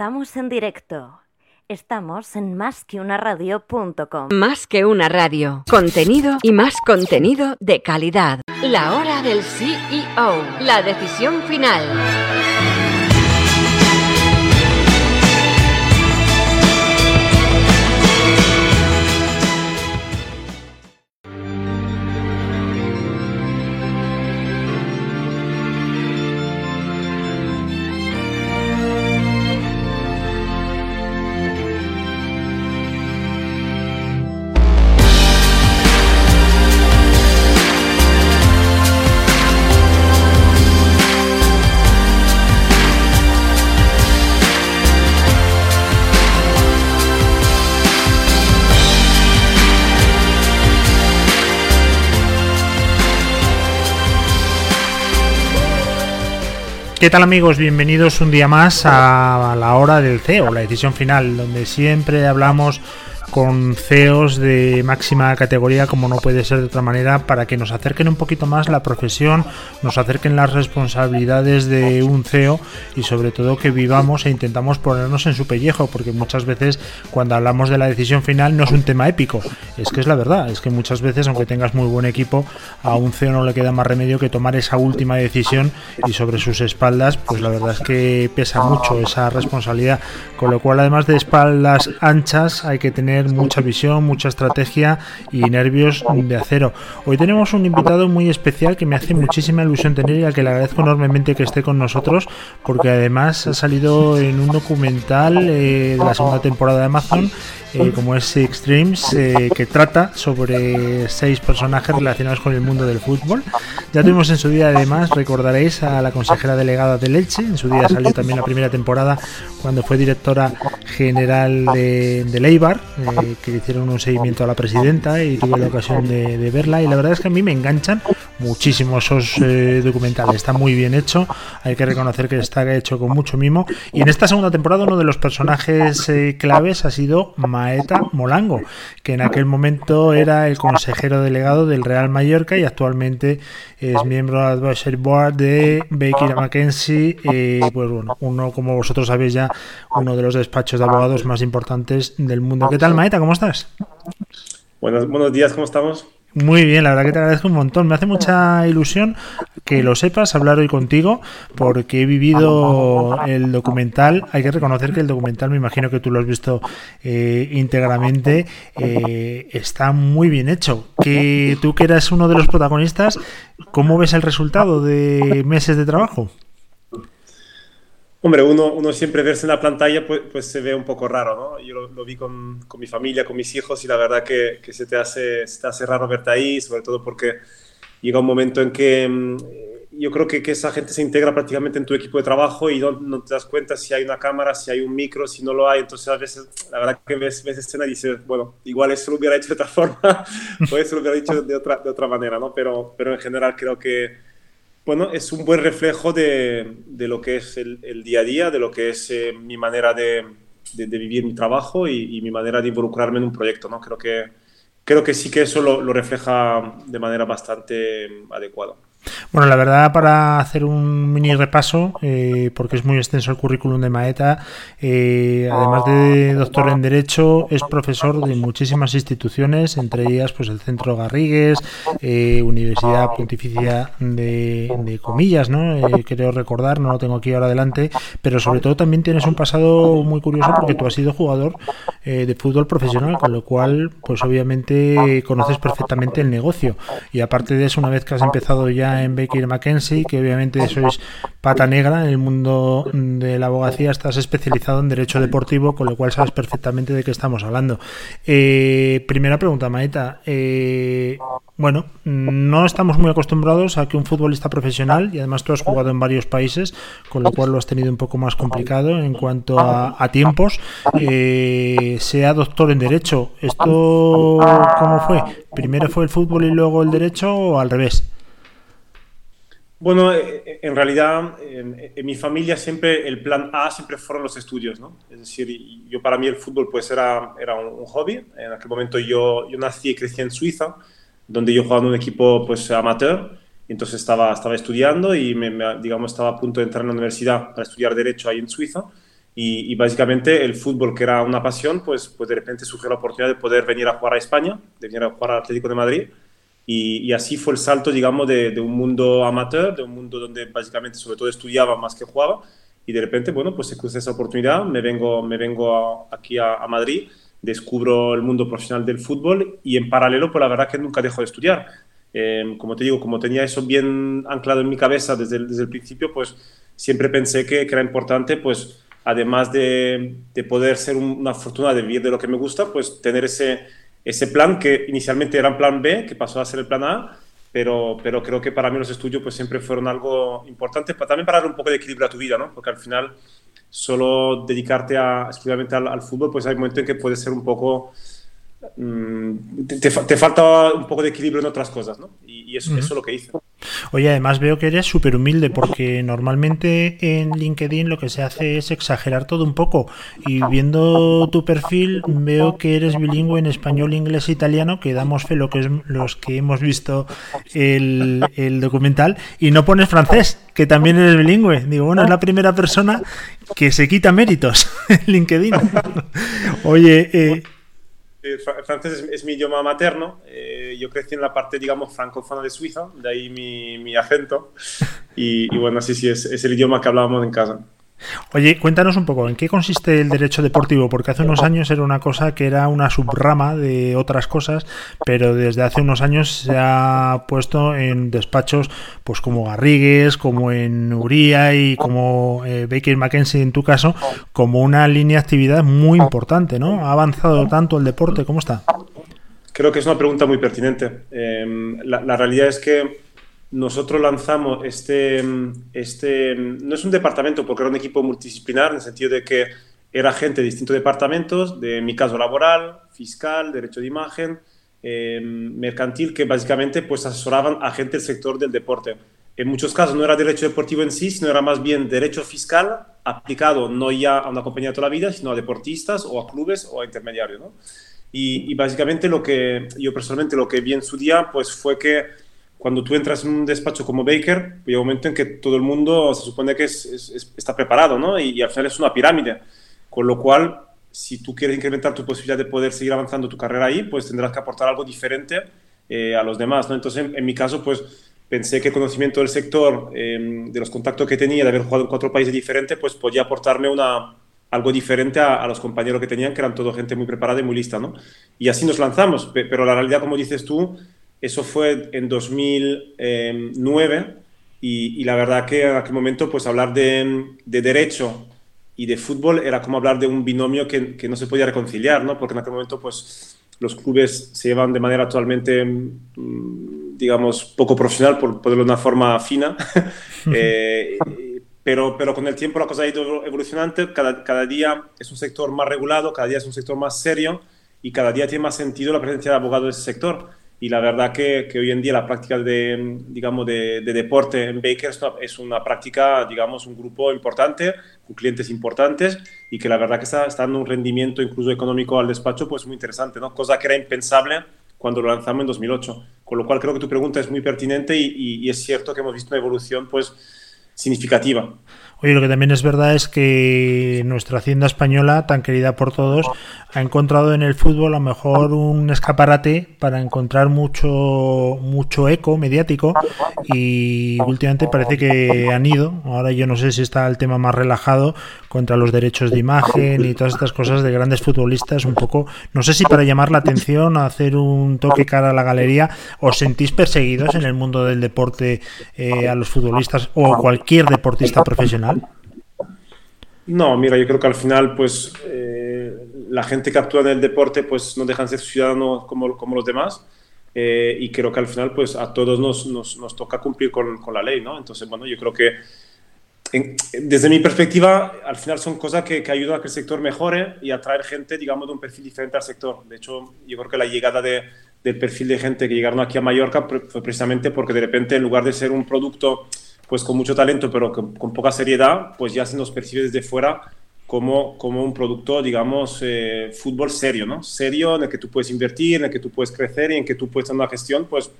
Estamos en directo. Estamos en másqueunaradio.com. Más que una radio. Contenido y más contenido de calidad. La hora del CEO. La decisión final. ¿Qué tal amigos? Bienvenidos un día más a la hora del CEO, la decisión final, donde siempre hablamos con CEOs de máxima categoría, como no puede ser de otra manera, para que nos acerquen un poquito más la profesión, nos acerquen las responsabilidades de un CEO y sobre todo que vivamos e intentamos ponernos en su pellejo, porque muchas veces cuando hablamos de la decisión final no es un tema épico, es que es la verdad, es que muchas veces aunque tengas muy buen equipo, a un CEO no le queda más remedio que tomar esa última decisión y sobre sus espaldas, pues la verdad es que pesa mucho esa responsabilidad, con lo cual además de espaldas anchas hay que tener mucha visión, mucha estrategia y nervios de acero. Hoy tenemos un invitado muy especial que me hace muchísima ilusión tener y al que le agradezco enormemente que esté con nosotros porque además ha salido en un documental eh, de la segunda temporada de Amazon eh, como es Extremes, eh, que trata sobre seis personajes relacionados con el mundo del fútbol. Ya tuvimos en su día, además, recordaréis a la consejera delegada de Leche, en su día salió también la primera temporada cuando fue directora general de, Leibar, eh, que hicieron un seguimiento a la presidenta y tuve la ocasión de, verla y la verdad es que a mí me enganchan muchísimo esos documentales, está muy bien hecho, hay que reconocer que está hecho con mucho mimo y en esta segunda temporada uno de los personajes claves ha sido Maeta Molango, que en aquel momento era el consejero delegado del Real Mallorca y actualmente es miembro del Advisory Board de Baker McKenzie, eh, pues bueno, uno como vosotros sabéis ya, uno de los despachos de abogados más importantes del mundo. ¿Qué tal Maeta? ¿Cómo estás? Buenos, buenos días, ¿cómo estamos? Muy bien, la verdad que te agradezco un montón. Me hace mucha ilusión que lo sepas, hablar hoy contigo, porque he vivido el documental. Hay que reconocer que el documental, me imagino que tú lo has visto eh, íntegramente, eh, está muy bien hecho. Que tú que eras uno de los protagonistas, ¿cómo ves el resultado de meses de trabajo? Hombre, uno, uno siempre verse en la pantalla pues, pues se ve un poco raro, ¿no? Yo lo, lo vi con, con, mi familia, con mis hijos y la verdad que, que, se, te hace, se te hace raro verte ahí, sobre todo porque llega un momento en que mm, yo creo que, que, esa gente se integra prácticamente en tu equipo de trabajo y no, no, te das cuenta si hay una cámara, si hay un micro, si no lo hay. Entonces, a veces, la verdad que ves, ves escena y dices, bueno, igual eso lo hubiera hecho de otra forma, o eso lo hubiera hecho de otra, de otra manera, ¿no? Pero, pero en general creo que bueno, es un buen reflejo de, de lo que es el, día a día, de lo que es eh, mi manera de, de, vivir mi trabajo y, mi manera de involucrarme en un proyecto. ¿no? Creo, que, creo que sí que eso lo, lo refleja de manera bastante adecuada. Bueno, la verdad, para hacer un mini repaso, eh, porque es muy extenso el currículum de Maeta, eh, además de doctor en Derecho, es profesor de muchísimas instituciones, entre ellas pues el Centro Garrigues, eh, Universidad Pontificia de, Comillas, ¿no? Eh, creo recordar, no lo tengo aquí ahora adelante, pero sobre todo también tienes un pasado muy curioso porque tú has sido jugador eh, de fútbol profesional, con lo cual, pues obviamente conoces perfectamente el negocio. Y aparte de eso, una vez que has empezado ya en Baker McKenzie, que obviamente sois pata negra en el mundo de la abogacía, estás especializado en derecho deportivo, con lo cual sabes perfectamente de qué estamos hablando. Eh, primera pregunta, Maeta. Eh, bueno, no estamos muy acostumbrados a que un futbolista profesional, y además tú has jugado en varios países, con lo cual lo has tenido un poco más complicado en cuanto a, tiempos, eh, sea doctor en derecho. ¿Esto cómo fue? ¿Primero fue el fútbol y luego el derecho o al revés? Bueno, en realidad en, en, mi familia siempre el plan A siempre fueron los estudios, ¿no? Es decir, yo para mí el fútbol pues era, era un, un hobby. En aquel momento yo, yo nací y crecí en Suiza, donde yo jugaba en un equipo pues amateur. Entonces estaba, estaba estudiando y me, me, digamos estaba a punto de entrar en la universidad para estudiar derecho ahí en Suiza. Y, básicamente el fútbol, que era una pasión, pues, pues de repente surgió la oportunidad de poder venir a jugar a España, de venir a jugar al Atlético de Madrid. Y, así fue el salto, digamos, de, de, un mundo amateur, de un mundo donde básicamente sobre todo estudiaba más que jugaba. Y de repente, bueno, pues se cruza esa oportunidad, me vengo, me vengo aquí a, a Madrid descubro el mundo profesional del fútbol y en paralelo, pues la verdad que nunca dejo de estudiar. Eh, como te digo, como tenía eso bien anclado en mi cabeza desde el, desde el principio, pues siempre pensé que, que, era importante, pues además de, de poder ser una fortuna de vivir de lo que me gusta, pues tener ese, ese plan que inicialmente era un plan B, que pasó a ser el plan A, pero, pero creo que para mí los estudios pues siempre fueron algo importante, también para dar un poco de equilibrio a tu vida, ¿no? Porque al final solo dedicarte a, exclusivamente al, fútbol, pues hay momentos en que puede ser un poco... Mm, te, falta un poco de equilibrio en otras cosas, ¿no? Y, eso, eso, es lo que hice. Oye, además veo que eres súper humilde porque normalmente en LinkedIn lo que se hace es exagerar todo un poco y viendo tu perfil veo que eres bilingüe en español, inglés e italiano, que damos fe lo que es los que hemos visto el, el documental y no pones francés, que también eres bilingüe. Digo, bueno, es la primera persona que se quita méritos en LinkedIn. Oye, eh, el francés es, mi idioma materno. Eh, yo crecí en la parte, digamos, francófona de Suiza, de ahí mi, mi acento. Y, bueno, sí, sí, es, es el idioma que hablábamos en casa. Oye, cuéntanos un poco, ¿en qué consiste el derecho deportivo? Porque hace unos años era una cosa que era una subrama de otras cosas, pero desde hace unos años se ha puesto en despachos pues como Garrigues, como en Uría y como eh, Baker McKenzie en tu caso, como una línea de actividad muy importante, ¿no? ¿Ha avanzado tanto el deporte? ¿Cómo está? Creo que es una pregunta muy pertinente. Em, la realidad es que nosotros lanzamos este, este, no es un departamento porque era un equipo multidisciplinar en el sentido de que era gente de distintos departamentos, de mi caso laboral, fiscal, derecho de imagen, em, mercantil, que básicamente pues asesoraban a gente del sector del deporte. En muchos casos no era derecho deportivo en sí, sino era más bien derecho fiscal aplicado no ya a una compañía de toda la vida, sino a deportistas o a clubes o a intermediarios. Y, y, básicamente lo que yo personalmente lo que vi en su día pues fue que cuando tú entras en un despacho como Baker, llega un momento en que todo el mundo se supone que está preparado, ¿no? Y, al final es una pirámide. Con lo cual, si tú quieres incrementar tu posibilidad de poder seguir avanzando tu carrera ahí, pues tendrás que aportar algo diferente eh, a los demás, ¿no? Entonces, en, mi caso, pues pensé que el conocimiento del sector, em, de los contactos que tenía, de haber jugado en cuatro países diferentes, pues podía aportarme una, algo diferente a, a, los compañeros que tenían, que eran todo gente muy preparada y muy lista, ¿no? Y así nos lanzamos, pero la realidad, como dices tú, eso fue en 2009 y, la verdad que en aquel momento pues hablar de, derecho y de fútbol era como hablar de un binomio que, no se podía reconciliar, ¿no? Porque en aquel momento pues los clubes se llevan de manera totalmente, mm, digamos, poco profesional, por ponerlo de una forma fina. Eh, pero, pero con el tiempo la cosa ha ido evolucionando, cada, día es un sector más regulado, cada día es un sector más serio y cada día tiene más sentido la presencia de abogados de ese sector y la verdad que, que, hoy en día la práctica de, digamos, de, deporte en Baker es una práctica, digamos, un grupo importante, con clientes importantes y que la verdad que está, está, dando un rendimiento incluso económico al despacho pues muy interesante, ¿no? Cosa que era impensable cuando lo lanzamos en 2008. Con lo cual creo que tu pregunta es muy pertinente y, y es cierto que hemos visto una evolución pues significativa. Oye, lo que también es verdad es que nuestra hacienda española, tan querida por todos, ha encontrado en el fútbol a lo mejor un escaparate para encontrar mucho mucho eco mediático y últimamente parece que han ido. Ahora yo no sé si está el tema más relajado contra los derechos de imagen y todas estas cosas de grandes futbolistas, un poco, no sé si para llamar la atención, hacer un toque cara a la galería, os sentís perseguidos en el mundo del deporte eh, a los futbolistas o cualquier deportista profesional. No, mira, yo creo que al final, pues, eh, la gente que actúa en el deporte, pues, no dejan de ser ciudadanos como, los demás. Eh, y creo que al final, pues, a todos nos, toca cumplir con, la ley, ¿no? Entonces, bueno, yo creo que desde mi perspectiva, al final son cosas que, ayudan a que el sector mejore y atraer gente, digamos, de un perfil diferente al sector. De hecho, yo creo que la llegada de, del perfil de gente que llegaron aquí a Mallorca fue precisamente porque de repente, en lugar de ser un producto pues con mucho talento, pero con, poca seriedad, pues ya se nos percibe desde fuera como, como un producto, digamos, eh, fútbol serio, ¿no? Serio, en el que tú puedes invertir, en el que tú puedes crecer y en que tú puedes tener una gestión, pues,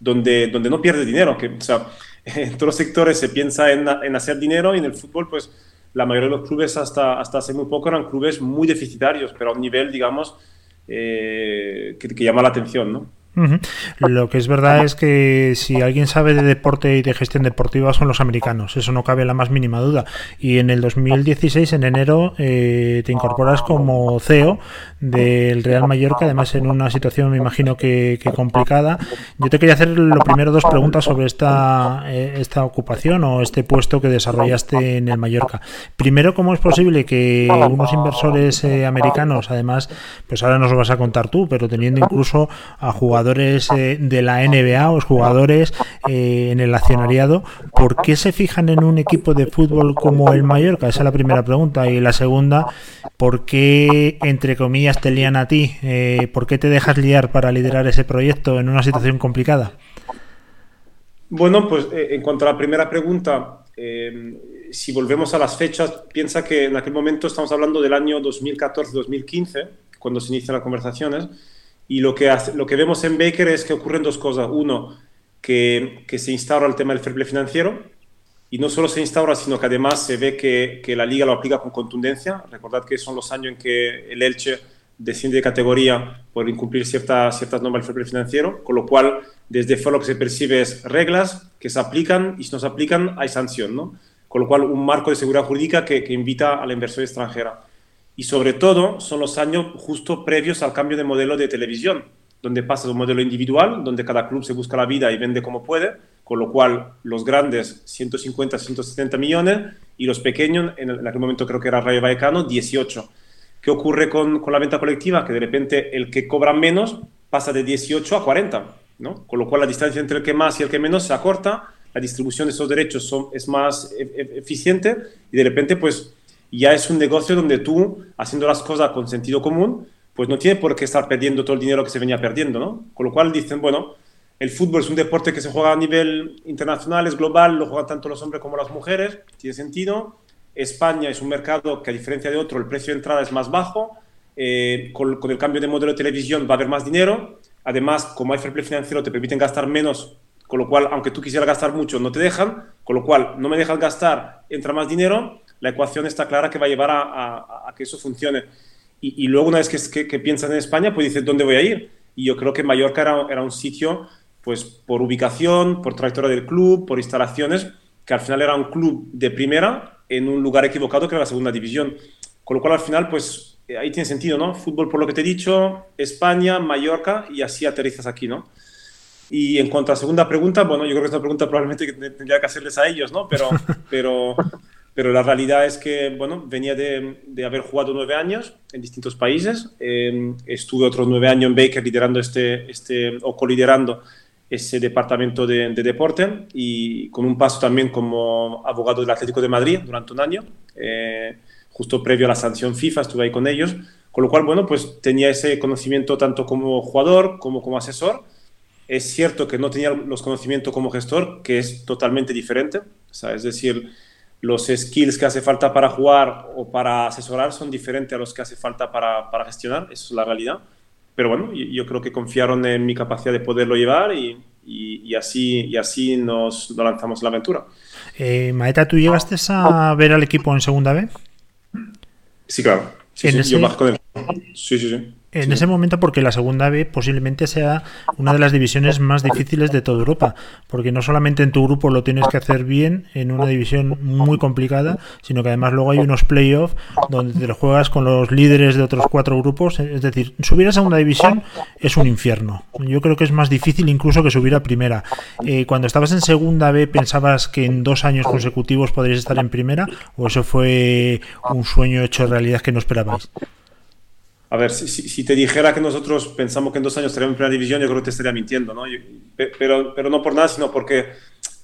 donde, donde no pierdes dinero. Que, o sea, en todos los sectores se piensa en, en, hacer dinero y en el fútbol, pues, la mayoría de los clubes hasta, hasta hace muy poco eran clubes muy deficitarios, pero a un nivel, digamos, eh, que, que, llama la atención, ¿no? Lo que es verdad es que si alguien sabe de deporte y de gestión deportiva son los americanos, eso no cabe la más mínima duda. Y en el 2016, en enero, eh, te incorporas como CEO del Real Mallorca, además en una situación, me imagino que, complicada. Yo te quería hacer lo primero dos preguntas sobre esta, eh, esta ocupación o este puesto que desarrollaste en el Mallorca. Primero, ¿cómo es posible que unos inversores eh, americanos, además, pues ahora nos lo vas a contar tú, pero teniendo incluso a jugadores jugadores eh, de la NBA o jugadores eh, en el accionariado, ¿por qué se fijan en un equipo de fútbol como el Mallorca? Esa es la primera pregunta. Y la segunda, ¿por qué, entre comillas, te lían a ti? Eh, ¿Por qué te dejas liar para liderar ese proyecto en una situación complicada? Bueno, pues en cuanto a la primera pregunta, si volvemos a las fechas, piensa que en aquel momento estamos hablando del año 2014-2015, cuando se inician las conversaciones. Y lo que, lo que vemos en Baker es que ocurren dos cosas. Uno, que, que, se instaura el tema del fair play financiero. Y no solo se instaura, sino que además se ve que, que, la liga lo aplica con contundencia. Recordad que son los años en que el Elche desciende de categoría por incumplir ciertas, ciertas normas del fair play financiero. Con lo cual, desde fuera lo que se percibe es reglas que se aplican y si no se aplican hay sanción. ¿no? Con lo cual, un marco de seguridad jurídica que, que invita a la inversión extranjera y sobre todo son los años justo previos al cambio de modelo de televisión, donde pasa de un modelo individual, donde cada club se busca la vida y vende como puede, con lo cual los grandes 150, 170 millones y los pequeños, en, aquel momento creo que era Rayo Vallecano, 18. ¿Qué ocurre con, con, la venta colectiva? Que de repente el que cobra menos pasa de 18 a 40, ¿no? Con lo cual la distancia entre el que más y el que menos se acorta, la distribución de esos derechos son, es más e, e, eficiente y de repente pues ya es un negocio donde tú, haciendo las cosas con sentido común, pues no tiene por qué estar perdiendo todo el dinero que se venía perdiendo, ¿no? Con lo cual dicen, bueno, el fútbol es un deporte que se juega a nivel internacional, es global, lo juegan tanto los hombres como las mujeres, tiene sentido. España es un mercado que a diferencia de otro, el precio de entrada es más bajo, eh, con, con, el cambio de modelo de televisión va a haber más dinero, además, como hay fair play financiero, te permiten gastar menos, con lo cual, aunque tú quisieras gastar mucho, no te dejan, con lo cual, no me dejas gastar, entra más dinero, la ecuación está clara que va a llevar a, que eso funcione. Y, luego una vez que, que, piensan en España, pues dices, ¿dónde voy a ir? Y yo creo que Mallorca era, era, un sitio, pues por ubicación, por trayectoria del club, por instalaciones, que al final era un club de primera en un lugar equivocado que era la segunda división. Con lo cual al final, pues eh, ahí tiene sentido, ¿no? Fútbol por lo que te he dicho, España, Mallorca y así aterrizas aquí, ¿no? Y en cuanto a segunda pregunta, bueno, yo creo que es una pregunta probablemente que tendría que hacerles a ellos, ¿no? Pero, pero pero la realidad es que, bueno, venía de, de haber jugado nueve años en distintos países. Eh, estuve otros nueve años en Baker liderando este, este o coliderando ese departamento de, de, deporte y con un paso también como abogado del Atlético de Madrid durante un año, eh, justo previo a la sanción FIFA, estuve ahí con ellos. Con lo cual, bueno, pues tenía ese conocimiento tanto como jugador como como asesor. Es cierto que no tenía los conocimientos como gestor, que es totalmente diferente. O sea, es decir, los skills que hace falta para jugar o para asesorar son diferentes a los que hace falta para, para gestionar, eso es la realidad. Pero bueno, yo, creo que confiaron en mi capacidad de poderlo llevar y, y, así, y así nos, lanzamos la aventura. Eh, Maeta, ¿tú llegaste a ver al equipo en segunda B? Sí, claro. Sí, sí, yo con Sí, sí, sí en ese momento porque la segunda B posiblemente sea una de las divisiones más difíciles de toda Europa, porque no solamente en tu grupo lo tienes que hacer bien en una división muy complicada, sino que además luego hay unos playoffs donde te lo juegas con los líderes de otros cuatro grupos, es decir, subir a segunda división es un infierno. Yo creo que es más difícil incluso que subir a primera. Eh, cuando estabas en segunda B pensabas que en dos años consecutivos podrías estar en primera o eso fue un sueño hecho realidad que no esperabais. A ver, si, te dijera que nosotros pensamos que en dos años estaríamos en primera división, yo creo que te estaría mintiendo, ¿no? pero, pero no por nada, sino porque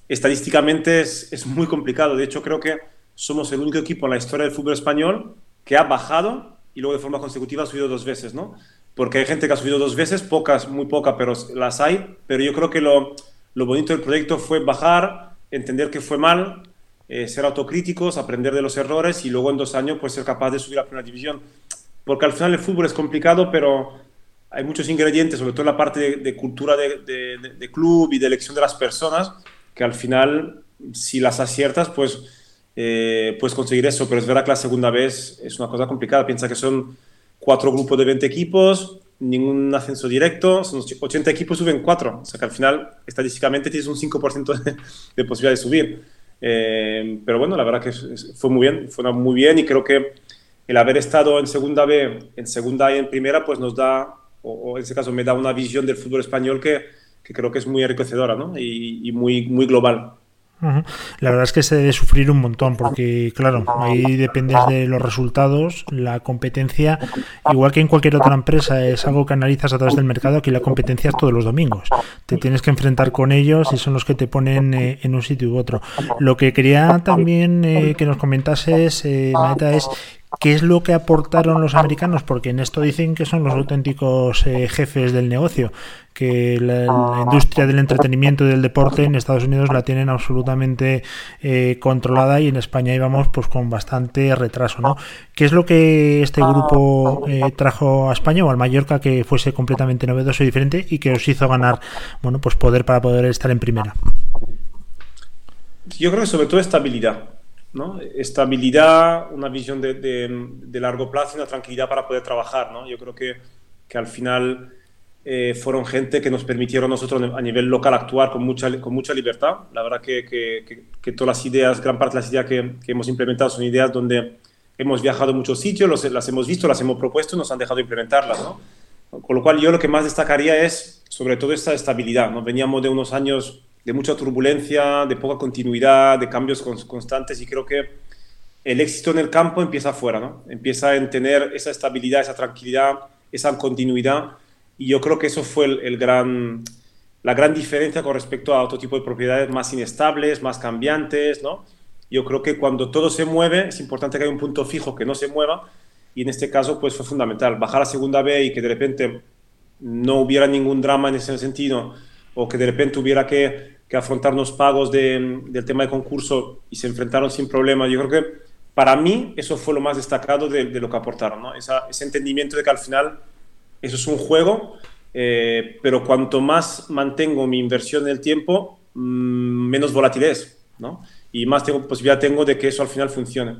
estadísticamente es, es, muy complicado. De hecho, creo que somos el único equipo en la historia del fútbol español que ha bajado y luego de forma consecutiva ha subido dos veces, ¿no? Porque hay gente que ha subido dos veces, pocas, muy pocas, pero las hay. Pero yo creo que lo, lo bonito del proyecto fue bajar, entender que fue mal, eh, ser autocríticos, aprender de los errores y luego en dos años pues ser capaz de subir a primera división porque al final el fútbol es complicado, pero hay muchos ingredientes, sobre todo la parte de, cultura de, club y de elección de las personas, que al final, si las aciertas, pues eh, puedes conseguir eso, pero es verdad que la segunda vez es una cosa complicada. Piensa que son cuatro grupos de 20 equipos, ningún ascenso directo, son 80 equipos, suben cuatro. O sea que al final, estadísticamente, tienes un 5% de, de, posibilidad de subir. Eh, pero bueno, la verdad que fue muy bien, fue muy bien y creo que el haber estado en segunda B, en segunda y en primera, pues nos da, o, en ese caso me da una visión del fútbol español que, creo que es muy enriquecedora ¿no? y, muy, global. La verdad es que se debe sufrir un montón porque, claro, ahí dependes de los resultados, la competencia, igual que en cualquier otra empresa, es algo que analizas a través del mercado, aquí la competencia es todos los domingos. Te tienes que enfrentar con ellos y son los que te ponen eh, en un sitio u otro. Lo que quería también eh, que nos comentases, eh, es ¿Qué es lo que aportaron los americanos? Porque en esto dicen que son los auténticos eh, jefes del negocio, que la, industria del entretenimiento y del deporte en Estados Unidos la tienen absolutamente eh, controlada y en España íbamos pues con bastante retraso, ¿no? ¿Qué es lo que este grupo eh, trajo a España o al Mallorca que fuese completamente novedoso y diferente y que os hizo ganar, bueno, pues poder para poder estar en primera? Yo creo que sobre todo estabilidad ¿no? Estabilidad, una visión de, de, largo plazo y una tranquilidad para poder trabajar, ¿no? Yo creo que, que al final eh, fueron gente que nos permitieron nosotros a nivel local actuar con mucha, con mucha libertad. La verdad que, que, que todas las ideas, gran parte de las ideas que, hemos implementado son ideas donde hemos viajado a muchos sitios, las hemos visto, las hemos propuesto y nos han dejado implementarlas, ¿no? Con lo cual yo lo que más destacaría es sobre todo esta estabilidad, ¿no? Veníamos de unos años de mucha turbulencia, de poca continuidad, de cambios constantes y creo que el éxito en el campo empieza afuera, ¿no? Empieza en tener esa estabilidad, esa tranquilidad, esa continuidad y yo creo que eso fue el, gran, la gran diferencia con respecto a otro tipo de propiedades más inestables, más cambiantes, ¿no? Yo creo que cuando todo se mueve es importante que haya un punto fijo que no se mueva y en este caso pues fue fundamental. Bajar a segunda B y que de repente no hubiera ningún drama en ese sentido o que de repente hubiera que, que afrontar los pagos de, del tema de concurso y se enfrentaron sin problema. Yo creo que para mí eso fue lo más destacado de, lo que aportaron, ¿no? ese entendimiento de que al final eso es un juego, eh, pero cuanto más mantengo mi inversión en el tiempo, mm, menos volatil es, ¿no? Y más tengo, posibilidad tengo de que eso al final funcione.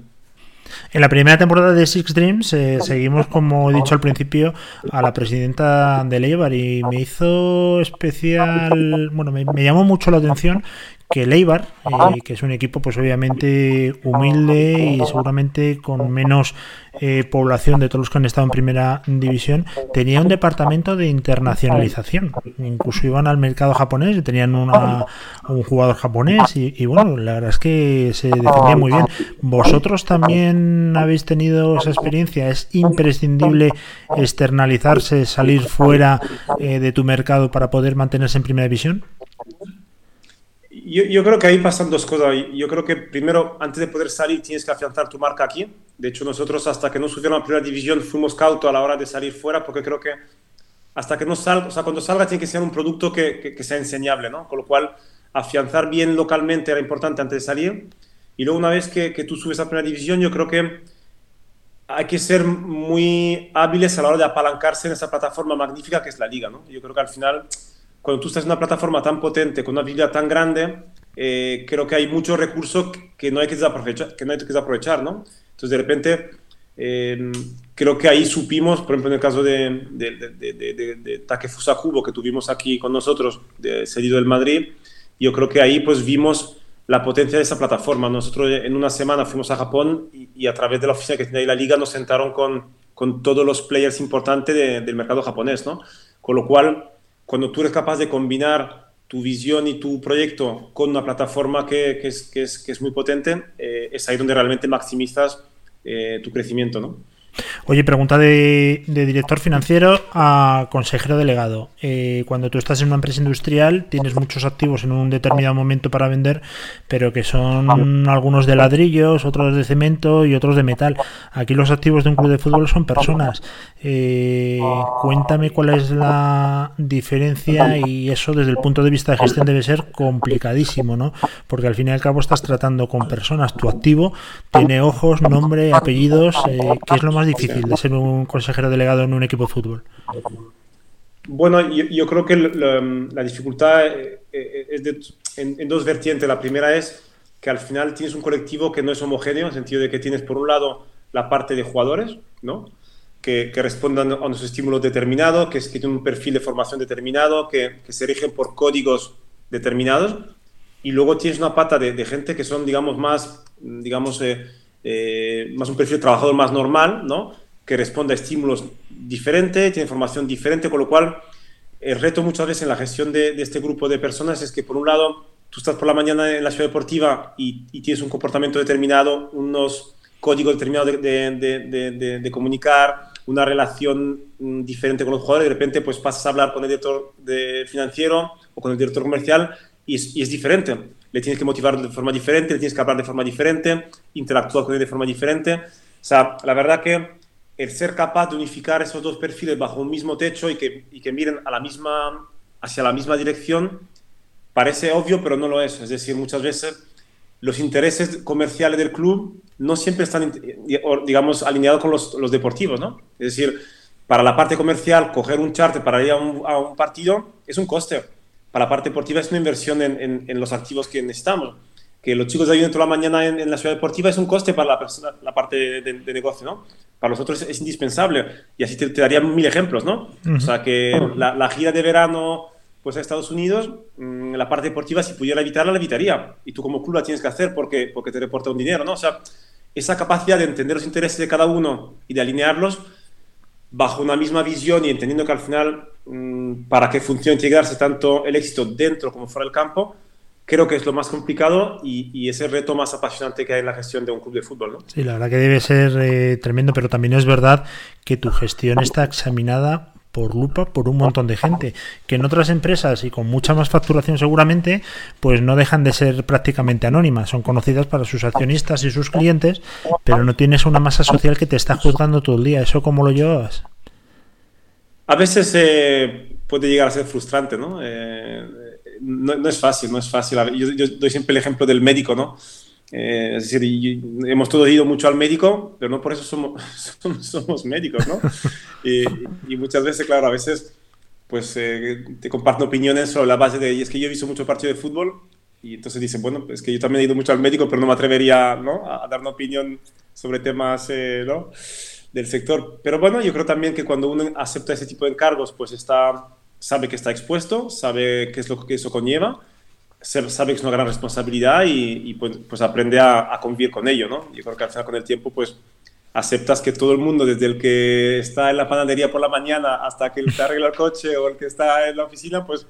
En la primera temporada de Six Dreams eh, seguimos, como he dicho al principio, a la presidenta de Leibar y me hizo especial, bueno, me, me llamó mucho la atención que Leibar, eh, que es un equipo pues obviamente humilde y seguramente con menos eh, población de todos los que han estado en primera división, tenía un departamento de internacionalización. Incluso iban al mercado japonés, tenían una, un jugador japonés y, bueno, la verdad es que se defendía muy bien. ¿Vosotros también habéis tenido esa experiencia? ¿Es imprescindible externalizarse, salir fuera eh, de tu mercado para poder mantenerse en primera división? Yo, yo, creo que ahí pasan dos cosas. Yo creo que primero, antes de poder salir, tienes que afianzar tu marca aquí. De hecho, nosotros hasta que no subieron a primera división fuimos cautos a la hora de salir fuera, porque creo que hasta que no salga, o sea, cuando salga tiene que ser un producto que, que, sea enseñable, ¿no? Con lo cual, afianzar bien localmente era importante antes de salir. Y luego, una vez que, que tú subes a primera división, yo creo que hay que ser muy hábiles a la hora de apalancarse en esa plataforma magnífica que es la liga, ¿no? Yo creo que al final cuando tú estás en una plataforma tan potente, con una habilidad tan grande, eh, creo que hay muchos recursos que no hay que desaprovechar, que no hay que desaprovechar ¿no? Entonces, de repente, eh, creo que ahí supimos, por ejemplo, en el caso de, de, de, de, Takefusa Kubo, que tuvimos aquí con nosotros, cedido del Madrid, yo creo que ahí pues vimos la potencia de esa plataforma. Nosotros en una semana fuimos a Japón y, y a través de la oficina que tenía ahí la liga nos sentaron con, con todos los players importantes del mercado japonés, ¿no? Con lo cual cuando tú eres capaz de combinar tu visión y tu proyecto con una plataforma que, es, que es, que es, muy potente, eh, es ahí donde realmente maximizas eh, tu crecimiento, ¿no? Oye, pregunta de, director financiero a consejero delegado. Eh, cuando tú estás en una empresa industrial, tienes muchos activos en un determinado momento para vender, pero que son algunos de ladrillos, otros de cemento y otros de metal. Aquí los activos de un club de fútbol son personas. Eh, cuéntame cuál es la diferencia y eso desde el punto de vista de gestión debe ser complicadísimo, ¿no? Porque al fin y al cabo estás tratando con personas. Tu activo tiene ojos, nombre, apellidos. Eh, ¿Qué es lo más difícil de ser un consejero delegado en un equipo de fútbol? Bueno, yo, creo que la, dificultad eh, eh, es en, dos vertientes. La primera es que al final tienes un colectivo que no es homogéneo, en el sentido de que tienes por un lado la parte de jugadores, ¿no? Que, que respondan a unos estímulos determinados, que, que tienen un perfil de formación determinado, que, que, se rigen por códigos determinados, y luego tienes una pata de, de gente que son, digamos, más, digamos, eh, eh, más un perfil trabajador más normal, ¿no? Que responde a estímulos diferentes, tiene formación diferente, con lo cual el reto muchas veces en la gestión de, de este grupo de personas es que, por un lado, tú estás por la mañana en la ciudad deportiva y, y tienes un comportamiento determinado, unos códigos determinados de, de, de, comunicar, una relación mm, diferente con los jugadores, de repente pues pasas a hablar con el director financiero o con el director comercial y es, y es, diferente. Le tienes que motivar de forma diferente, le tienes que hablar de forma diferente, interactuar con él de forma diferente. O sea, la verdad que el ser capaz de unificar esos dos perfiles bajo un mismo techo y que, y que miren a la misma, hacia la misma dirección parece obvio, pero no lo es. Es decir, muchas veces los intereses comerciales del club no siempre están, digamos, alineados con los, los, deportivos, ¿no? Es decir, para la parte comercial, coger un charter para ir a un, a un partido es un coste. Para la parte deportiva es una inversión en, en, en, los activos que necesitamos. Que los chicos de ayuden toda la mañana en, en, la ciudad deportiva es un coste para la, persona, la parte de, de, de, negocio, ¿no? Para nosotros es, es indispensable. Y así te, te, daría mil ejemplos, ¿no? Uh -huh. O sea, que la, la gira de verano pues a Estados Unidos, mmm, la parte deportiva, si pudiera evitarla, la evitaría. Y tú como club la tienes que hacer porque, porque te reporta un dinero, ¿no? O sea, esa capacidad de entender los intereses de cada uno y de alinearlos bajo una misma visión y entendiendo que al final, mmm, para que funcione integrarse tanto el éxito dentro como fuera del campo, creo que es lo más complicado y, y, es el reto más apasionante que hay en la gestión de un club de fútbol. ¿no? Sí, la verdad que debe ser eh, tremendo, pero también es verdad que tu gestión está examinada por lupa por un montón de gente que en otras empresas y con mucha más facturación seguramente pues no dejan de ser prácticamente anónimas. Son conocidas para sus accionistas y sus clientes pero no tienes una masa social que te está juzgando todo el día. Eso cómo lo llevas a veces eh, puede llegar a ser frustrante no? Eh, no, no es fácil no es fácil. Yo, doy siempre el ejemplo del médico no eh, es decir, hemos todos ido mucho al médico, pero no por eso somos, somos, somos médicos, ¿no? y, y, muchas veces, claro, a veces pues eh, te comparto opiniones sobre la base de, y es que yo he visto mucho partido de fútbol y entonces dicen, bueno, es que yo también he ido mucho al médico, pero no me atrevería ¿no? a, a dar una opinión sobre temas eh, ¿no? del sector. Pero bueno, yo creo también que cuando uno acepta ese tipo de encargos, pues está, sabe que está expuesto, sabe qué es lo que eso conlleva sabe que es una gran responsabilidad y, y pues, pues, aprende a, a, convivir con ello, ¿no? Yo creo que al final con el tiempo, pues aceptas que todo el mundo, desde el que está en la panadería por la mañana hasta que que arregla el coche o el que está en la oficina, pues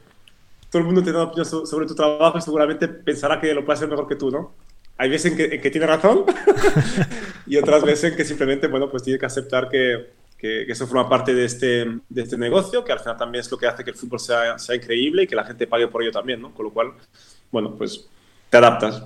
todo el mundo tiene una opinión sobre tu trabajo y seguramente pensará que lo puede hacer mejor que tú, ¿no? Hay veces en que, en que tiene razón y otras veces en que simplemente, bueno, pues tiene que aceptar que, que, eso forma parte de este, de este negocio, que al final también es lo que hace que el fútbol sea, sea increíble y que la gente pague por ello también, ¿no? Con lo cual, bueno, pues te adaptas.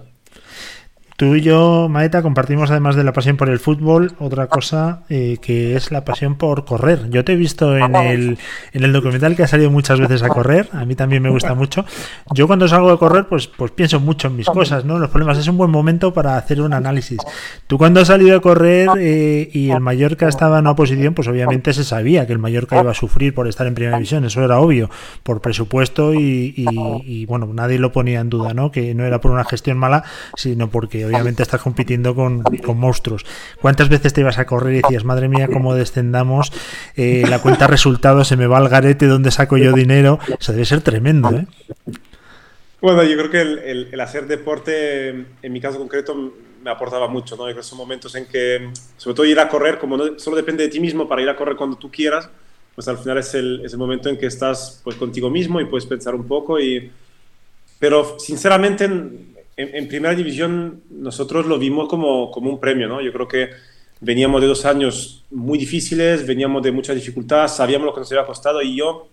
Tú y yo, Maeta, compartimos además de la pasión por el fútbol, otra cosa eh, que es la pasión por correr. Yo te he visto en el, en el documental que ha salido muchas veces a correr, a mí también me gusta mucho. Yo cuando salgo a correr, pues, pues pienso mucho en mis cosas, ¿no? Los problemas. Es un buen momento para hacer un análisis. Tú cuando has salido a correr eh, y el Mallorca estaba en oposición, pues obviamente se sabía que el Mallorca iba a sufrir por estar en primera división, eso era obvio, por presupuesto y, y, y bueno, nadie lo ponía en duda, ¿no? Que no era por una gestión mala, sino porque obviamente estás compitiendo con, con, monstruos. ¿Cuántas veces te ibas a correr y decías, madre mía, cómo descendamos, eh, la cuenta resultados se me va al garete, ¿dónde saco yo dinero? Eso debe ser tremendo, ¿eh? Bueno, yo creo que el, hacer deporte, en mi caso concreto, me aportaba mucho, ¿no? Son momentos en que, sobre todo ir a correr, como no solo depende de ti mismo para ir a correr cuando tú quieras, pues al final es el, es el momento en que estás pues contigo mismo y puedes pensar un poco y... Pero sinceramente en, en, primera división nosotros lo vimos como, como un premio, ¿no? Yo creo que veníamos de dos años muy difíciles, veníamos de mucha dificultad, sabíamos lo que nos había costado y yo,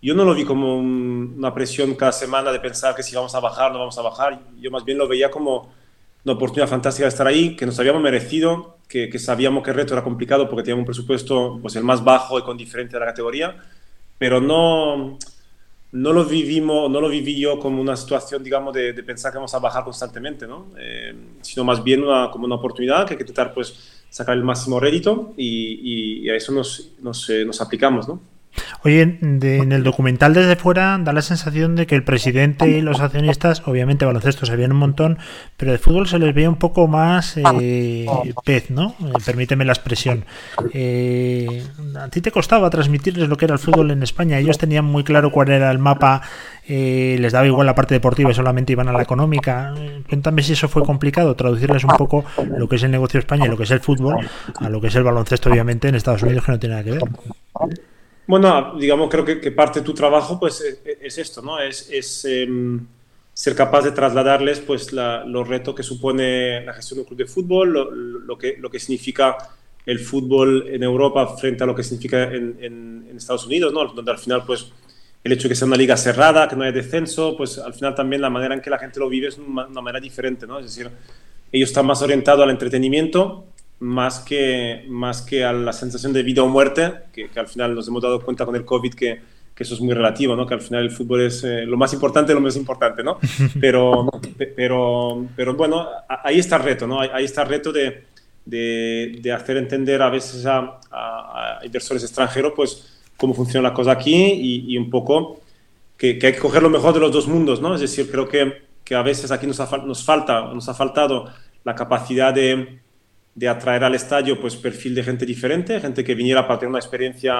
yo no lo vi como un, una presión cada semana de pensar que si vamos a bajar, no vamos a bajar. Yo más bien lo veía como una oportunidad fantástica de estar ahí, que nos habíamos merecido, que, que sabíamos que el reto era complicado porque teníamos un presupuesto pues, el más bajo y con diferente de la categoría, pero no no lo vivimos, no lo viví yo como una situación, digamos, de, pensar que vamos a bajar constantemente, ¿no? Eh, sino más bien una, como una oportunidad que hay que tratar, pues, sacar el máximo rédito y, a eso nos, nos, eh, nos, aplicamos, ¿no? Oye, en el documental desde fuera da la sensación de que el presidente y los accionistas, obviamente baloncesto se veían un montón, pero de fútbol se les veía un poco más eh, pez, ¿no? Eh, permíteme la expresión. Eh, ¿A ti te costaba transmitirles lo que era el fútbol en España? Ellos tenían muy claro cuál era el mapa, les daba igual la parte deportiva y solamente iban a la económica. Cuéntame si eso fue complicado, traducirles un poco lo que es el negocio de España y lo que es el fútbol a lo que es el baloncesto, obviamente, en Estados Unidos, que no tiene nada que ver. Bueno, digamos, creo que, parte de tu trabajo pues es, esto, ¿no? Es, es em, ser capaz de trasladarles pues los retos que supone la gestión de un club de fútbol, lo, que, lo que significa el fútbol en Europa frente a lo que significa en, en, Estados Unidos, ¿no? Donde al final pues el hecho de que sea una liga cerrada, que no haya descenso, pues al final también la manera en que la gente lo vive es una, una manera diferente, ¿no? Es decir, ellos están más orientados al entretenimiento más que, más que a la sensación de vida o muerte, que, al final nos hemos dado cuenta con el COVID que, que, eso es muy relativo, ¿no? que al final el fútbol es eh, lo más importante, lo menos importante, ¿no? Pero, pero, pero bueno, ahí está el reto, ¿no? Ahí está el reto de, de, de hacer entender a veces a, a, inversores extranjeros, pues, cómo funciona la cosa aquí y, y un poco que, que, hay que coger lo mejor de los dos mundos, ¿no? Es decir, creo que, que a veces aquí nos, nos, falta, nos ha faltado la capacidad de de atraer al estadio pues perfil de gente diferente, gente que viniera para tener una experiencia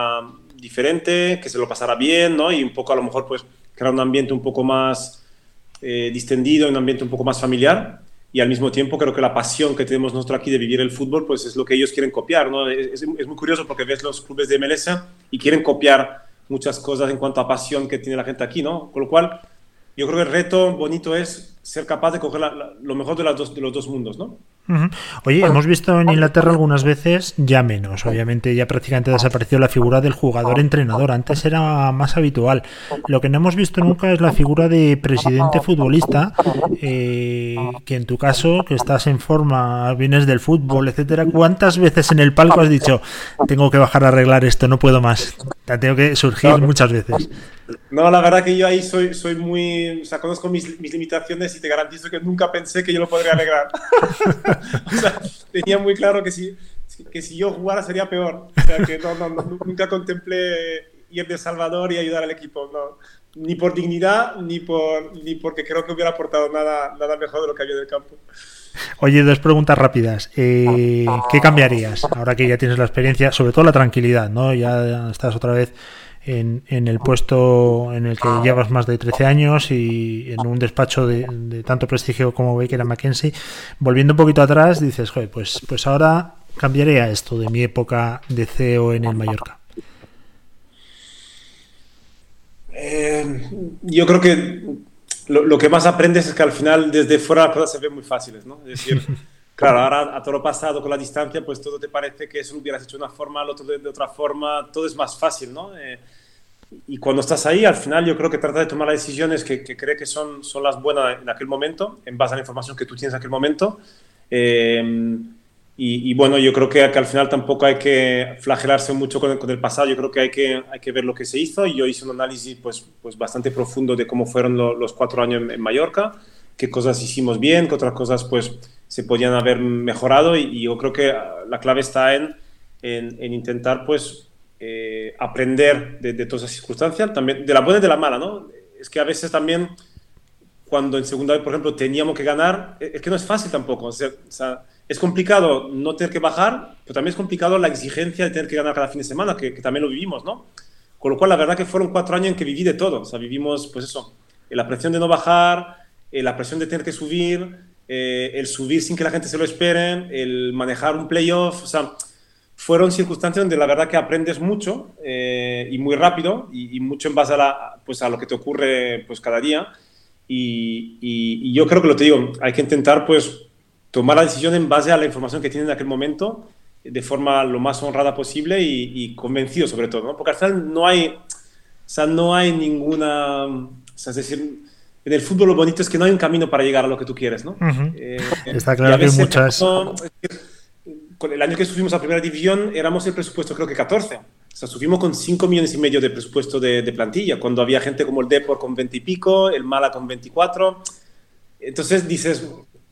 diferente, que se lo pasara bien, ¿no? Y un poco a lo mejor pues crear un ambiente un poco más eh, distendido, un ambiente un poco más familiar. Y al mismo tiempo creo que la pasión que tenemos nosotros aquí de vivir el fútbol pues es lo que ellos quieren copiar, ¿no? Es, muy curioso porque ves los clubes de MLS y quieren copiar muchas cosas en cuanto a pasión que tiene la gente aquí, ¿no? Con lo cual yo creo que el reto bonito es ser capaz de coger lo mejor de, las dos, de los dos mundos, ¿no? Oye, hemos visto en Inglaterra algunas veces, ya menos, obviamente ya prácticamente desapareció la figura del jugador-entrenador, antes era más habitual. Lo que no hemos visto nunca es la figura de presidente futbolista, eh, que en tu caso, que estás en forma, vienes del fútbol, etcétera, ¿cuántas veces en el palco has dicho, tengo que bajar a arreglar esto, no puedo más? Te tengo que surgir muchas veces. No, la verdad que yo ahí soy, soy muy, o sea, conozco mis, mis limitaciones y te garantizo que nunca pensé que yo lo podría arreglar. o sea, tenía muy claro que si, que si yo jugara sería peor. O sea, que no, no, nunca contemplé ir de Salvador y ayudar al equipo. No. Ni por dignidad, ni, por, ni porque creo que hubiera aportado nada, nada mejor de lo que había del campo. Oye, dos preguntas rápidas. Eh, ¿Qué cambiarías ahora que ya tienes la experiencia? Sobre todo la tranquilidad, ¿no? Ya estás otra vez en, el puesto en el que llevas más de 13 años y en un despacho de, tanto prestigio como Baker a McKenzie. Volviendo un poquito atrás, dices, joder, pues, pues ahora cambiaré a esto de mi época de CEO en el Mallorca. Eh, yo creo que lo, que más aprendes es que al final desde fuera las cosas se ven muy fáciles, ¿no? Es decir, claro, ahora a todo lo pasado con la distancia, pues todo te parece que eso lo hubieras hecho de una forma, lo otro de, otra forma, todo es más fácil, ¿no? Eh, y cuando estás ahí, al final yo creo que trata de tomar las decisiones que, que cree que son, son las buenas en aquel momento, en base a la información que tú tienes en aquel momento. Eh, y, bueno, yo creo que, al final tampoco hay que flagelarse mucho con el, con el, pasado, yo creo que hay, que hay que ver lo que se hizo y yo hice un análisis pues, pues bastante profundo de cómo fueron los cuatro años en, Mallorca, qué cosas hicimos bien, qué otras cosas pues se podían haber mejorado y, yo creo que la clave está en, en, intentar pues eh, aprender de, todas esas circunstancias, también de la buena y de la mala, ¿no? Es que a veces también cuando en segunda vez, por ejemplo, teníamos que ganar, es que no es fácil tampoco, es complicado no tener que bajar, pero también es complicado la exigencia de tener que ganar cada fin de semana, que, también lo vivimos, ¿no? Con lo cual, la verdad que fueron cuatro años en que viví de todo. O sea, vivimos, pues eso, la presión de no bajar, la presión de tener que subir, eh, el subir sin que la gente se lo espere, el manejar un playoff. O sea, fueron circunstancias donde la verdad que aprendes mucho eh, y muy rápido y, mucho en base a, pues a lo que te ocurre pues cada día. Y, yo creo que lo te digo, hay que intentar pues tomar la decisión en base a la información que tienen en aquel momento, de forma lo más honrada posible y, convencido sobre todo. Porque al final no hay, o sea, no hay ninguna, es decir, en el fútbol lo bonito es que no hay un camino para llegar a lo que tú quieres, ¿no? Eh, Está claro que muchas... el año que subimos a primera división éramos el presupuesto creo que 14. O sea, subimos con 5 millones y medio de presupuesto de, de, plantilla, cuando había gente como el Depor con 20 y pico, el Mala con 24. Entonces dices,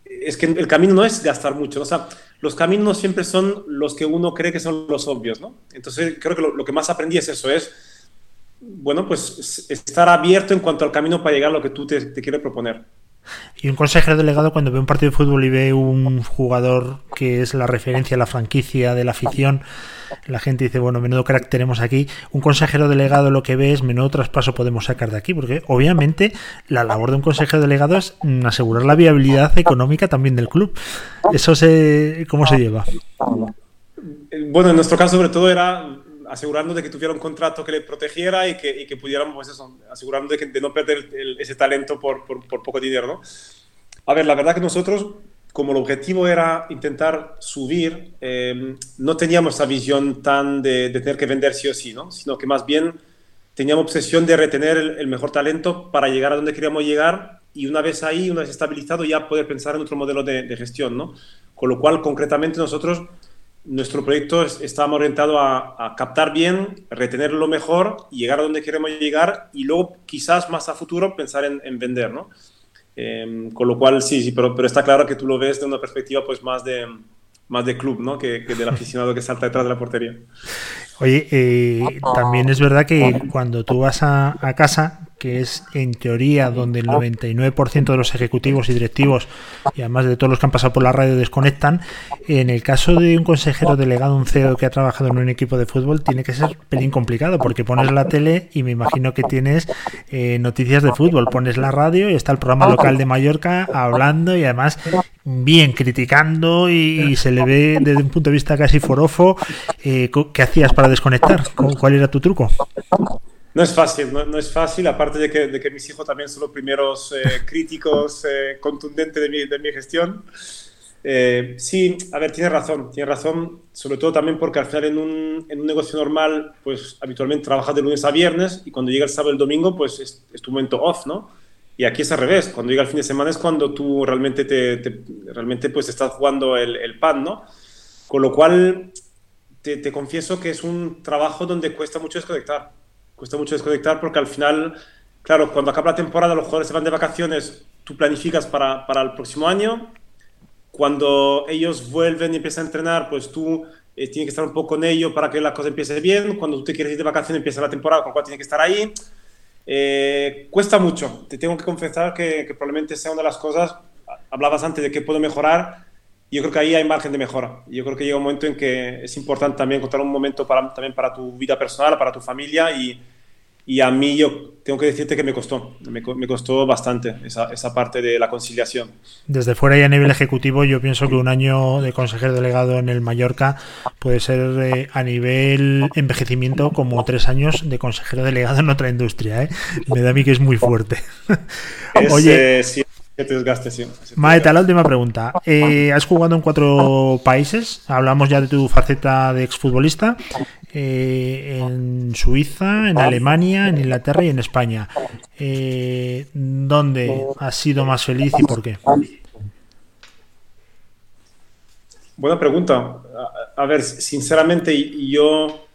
es que el camino no es gastar mucho, o sea, los caminos siempre son los que uno cree que son los obvios, ¿no? Entonces creo que lo, que más aprendí es eso, es bueno, pues estar abierto en cuanto al camino para llegar a lo que tú te, te quieres proponer. Y un consejero delegado cuando ve un partido de fútbol y ve un jugador que es la referencia, la franquicia de la afición, la gente dice, bueno, menudo crack tenemos aquí. Un consejero delegado lo que ve es menudo traspaso podemos sacar de aquí, porque obviamente la labor de un consejero delegado es asegurar la viabilidad económica también del club. ¿Eso se, cómo se lleva? Bueno, en nuestro caso sobre todo era asegurarnos de que tuviera un contrato que le protegiera y que, y que pudiéramos, pues eso, asegurarnos de, que, de no perder ese talento por, por, por, poco dinero, ¿no? A ver, la verdad que nosotros, como el objetivo era intentar subir, eh, no teníamos esa visión tan de, de, tener que vender sí o sí, ¿no? Sino que más bien teníamos obsesión de retener el, el, mejor talento para llegar a donde queríamos llegar y una vez ahí, una vez estabilizado, ya poder pensar en otro modelo de, de gestión, ¿no? Con lo cual, concretamente, nosotros nuestro proyecto está orientado a, a, captar bien, retener lo mejor, llegar a donde queremos llegar y luego quizás más a futuro pensar en, en vender, ¿no? Eh, con lo cual sí, sí, pero, pero, está claro que tú lo ves de una perspectiva pues más de, más de club, ¿no? Que, que del aficionado que salta detrás de la portería. Oye, eh, también es verdad que cuando tú vas a, a casa, que es en teoría donde el 99% de los ejecutivos y directivos y además de todos los que han pasado por la radio desconectan, en el caso de un consejero delegado, un CEO que ha trabajado en un equipo de fútbol, tiene que ser pelín complicado porque pones la tele y me imagino que tienes eh, noticias de fútbol, pones la radio y está el programa local de Mallorca hablando y además bien criticando y, se le ve desde un punto de vista casi forofo. Eh, ¿Qué hacías para desconectar? ¿Cuál era tu truco? No es fácil, no, no, es fácil, aparte de que, de que mis hijos también son los primeros eh, críticos eh, contundentes de mi, de mi gestión. Eh, sí, a ver, tiene razón, tiene razón, sobre todo también porque al final en un, en un, negocio normal, pues habitualmente trabajas de lunes a viernes y cuando llega el sábado y el domingo, pues es, es, tu momento off, ¿no? Y aquí es al revés, cuando llega el fin de semana es cuando tú realmente, te, te realmente pues estás jugando el, el, pan, ¿no? Con lo cual, te, te confieso que es un trabajo donde cuesta mucho desconectar cuesta mucho desconectar porque al final, claro, cuando acaba la temporada los jugadores se van de vacaciones, tú planificas para, para el próximo año. Cuando ellos vuelven y empiezan a entrenar, pues tú eh, tienes que estar un poco con ellos para que la cosa empiece bien. Cuando tú te quieres ir de vacaciones, empieza la temporada, con lo cual tienes que estar ahí. Eh, cuesta mucho. Te tengo que confesar que, que, probablemente sea una de las cosas. Hablabas antes de que puedo mejorar. Yo creo que ahí hay margen de mejora. Yo creo que llega un momento en que es importante también encontrar un momento para, también para tu vida personal, para tu familia y, y a mí yo tengo que decirte que me costó, me, me costó bastante esa, esa, parte de la conciliación. Desde fuera y a nivel ejecutivo yo pienso que un año de consejero delegado en el Mallorca puede ser eh, a nivel envejecimiento como tres años de consejero delegado en otra industria. ¿eh? Me da a mí que es muy fuerte. Es, Oye, eh, sí, que te desgaste, sí. Maeta, la última pregunta. Eh, has jugado en cuatro países, hablamos ya de tu faceta de exfutbolista eh, en Suiza, en Alemania, en Inglaterra y en España. Eh, ¿Dónde has sido más feliz y por qué? Buena pregunta. A, a ver, sinceramente, yo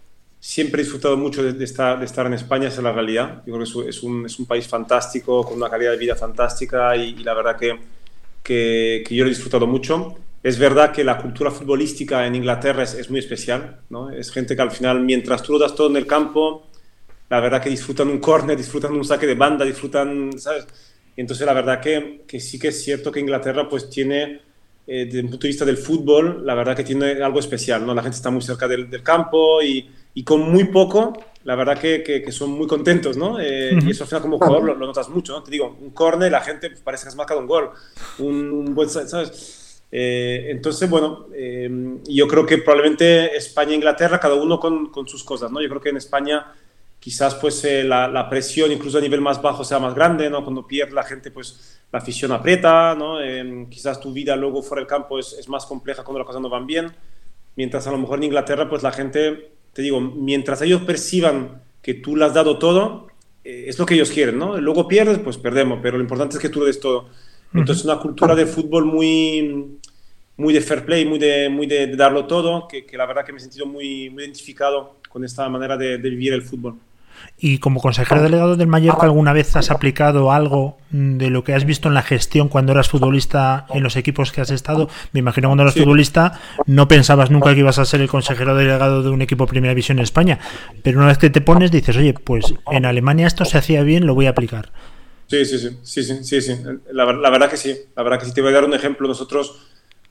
siempre he disfrutado mucho de, estar, de estar en España, esa es la realidad. Yo es un, es un país fantástico, con una calidad de vida fantástica y, la verdad que, que, yo lo he disfrutado mucho. Es verdad que la cultura futbolística en Inglaterra es, es, muy especial, ¿no? Es gente que al final, mientras tú lo das todo en el campo, la verdad que disfrutan un córner, disfrutan un saque de banda, disfrutan, ¿sabes? Entonces la verdad que, que, sí que es cierto que Inglaterra pues tiene, eh, desde el punto de vista del fútbol, la verdad que tiene algo especial, ¿no? La gente está muy cerca del, del campo y, y, con muy poco, la verdad que, que, que son muy contentos, ¿no? Eh, uh -huh. Y eso al final como jugador lo, lo, notas mucho, ¿no? Te digo, un córner, la gente parece que has marcado un gol, un, un buen, ¿sabes? Eh, entonces, bueno, eh, yo creo que probablemente España e Inglaterra, cada uno con, con, sus cosas, ¿no? Yo creo que en España quizás pues eh, la, la, presión incluso a nivel más bajo sea más grande, ¿no? Cuando pierde la gente, pues la afición aprieta, ¿no? Eh, quizás tu vida luego fuera del campo es, es, más compleja cuando las cosas no van bien, mientras a lo mejor en Inglaterra, pues la gente, te digo, mientras ellos perciban que tú le has dado todo, eh, es lo que ellos quieren, ¿no? Luego pierdes, pues perdemos, pero lo importante es que tú le des todo. Entonces, una cultura de fútbol muy, muy de fair play, muy de, muy de, de darlo todo, que, que, la verdad que me he sentido muy, muy identificado con esta manera de, de vivir el fútbol. Y como consejero delegado del Mallorca, ¿alguna vez has aplicado algo de lo que has visto en la gestión cuando eras futbolista en los equipos que has estado? Me imagino cuando eras futbolista no pensabas nunca que ibas a ser el consejero delegado de un equipo Primera División en España, pero una vez que te pones dices, oye, pues en Alemania esto se hacía bien, lo voy a aplicar. Sí, sí, sí, sí, sí, sí, La, la verdad que sí, la verdad que sí. Te voy a dar un ejemplo. Nosotros,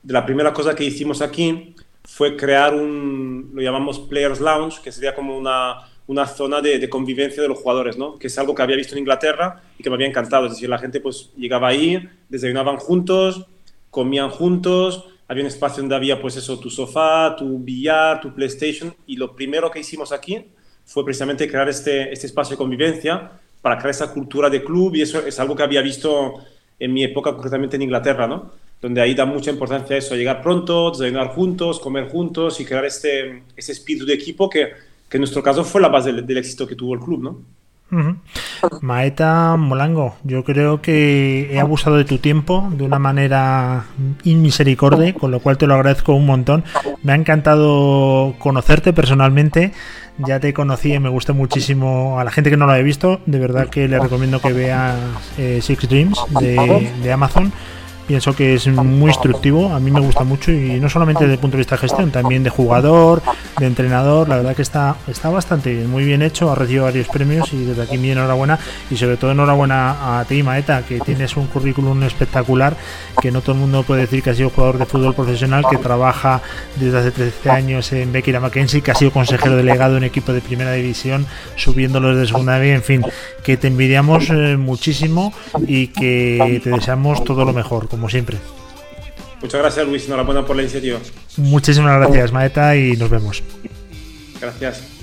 de la primera cosa que hicimos aquí fue crear un, lo llamamos Players Lounge, que sería como una una zona de, convivencia de los jugadores, ¿no? que es algo que había visto en Inglaterra y que me había encantado. Es decir, la gente pues llegaba ahí, desayunaban juntos, comían juntos, había un espacio donde había pues eso, tu sofá, tu billar, tu PlayStation y lo primero que hicimos aquí fue precisamente crear este, este espacio de convivencia para crear esa cultura de club y eso es algo que había visto en mi época concretamente en Inglaterra, ¿no? donde ahí da mucha importancia eso, llegar pronto, desayunar juntos, comer juntos y crear este, ese espíritu de equipo que que en nuestro caso fue la base del, éxito que tuvo el club, ¿no? Maeta Molango, yo creo que he abusado de tu tiempo de una manera inmisericordia, con lo cual te lo agradezco un montón. Me ha encantado conocerte personalmente. Ya te conocí y me gustó muchísimo a la gente que no lo haya visto. De verdad que le recomiendo que vea eh, Six Dreams de Amazon pienso que es muy instructivo, a mí me gusta mucho y no solamente desde el punto de vista de gestión, también de jugador, de entrenador, la verdad que está, está bastante muy bien hecho, ha recibido varios premios y desde aquí mi enhorabuena y sobre todo enhorabuena a ti Maeta, que tienes un currículum espectacular, que no todo el mundo puede decir que ha sido jugador de fútbol profesional, que trabaja desde hace 13 años en Beckira Mackenzie, que ha sido consejero delegado en equipo de primera división, subiéndolos de segunda B, en fin, que te envidiamos eh, muchísimo y que te deseamos todo lo mejor como siempre. Muchas gracias, Luis. Enhorabuena por la iniciativa. Muchísimas gracias, Maeta, y nos vemos. Gracias.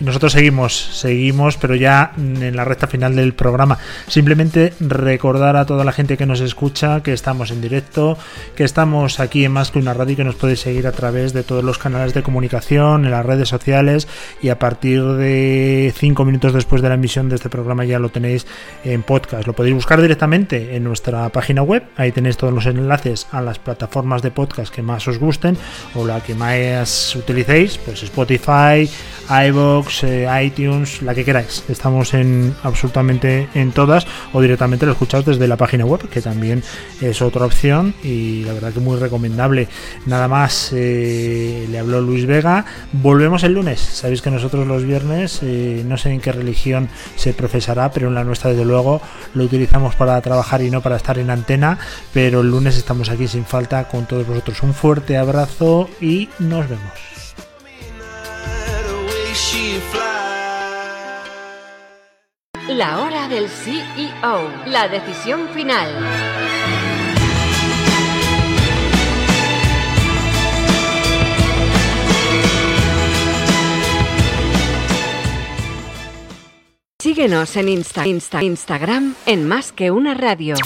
Nosotros seguimos, seguimos, pero ya en la recta final del programa. Simplemente recordar a toda la gente que nos escucha que estamos en directo, que estamos aquí en Más que radio, que nos podéis seguir a través de todos los canales de comunicación, en las redes sociales y a partir de cinco minutos después de la emisión de este programa ya lo tenéis en podcast. Lo podéis buscar directamente en nuestra página web, ahí tenéis todos los enlaces a las plataformas de podcast que más os gusten o la que más utilicéis, pues Spotify, iVoox, eh, iTunes, la que queráis. Estamos en absolutamente en todas o directamente lo escuchaos desde la página web, que también es otra opción y la verdad que muy recomendable. Nada más, eh, le habló Luis Vega. Volvemos el lunes. Sabéis que nosotros los viernes, eh, no sé en qué religión se profesará, pero en la nuestra desde luego lo utilizamos para trabajar y no para estar en antena. Pero el lunes estamos aquí sin falta con todos vosotros. Un fuerte abrazo y nos vemos. La hora del CEO, la decisión final. Síguenos en Insta, Insta, Instagram en más que una radio.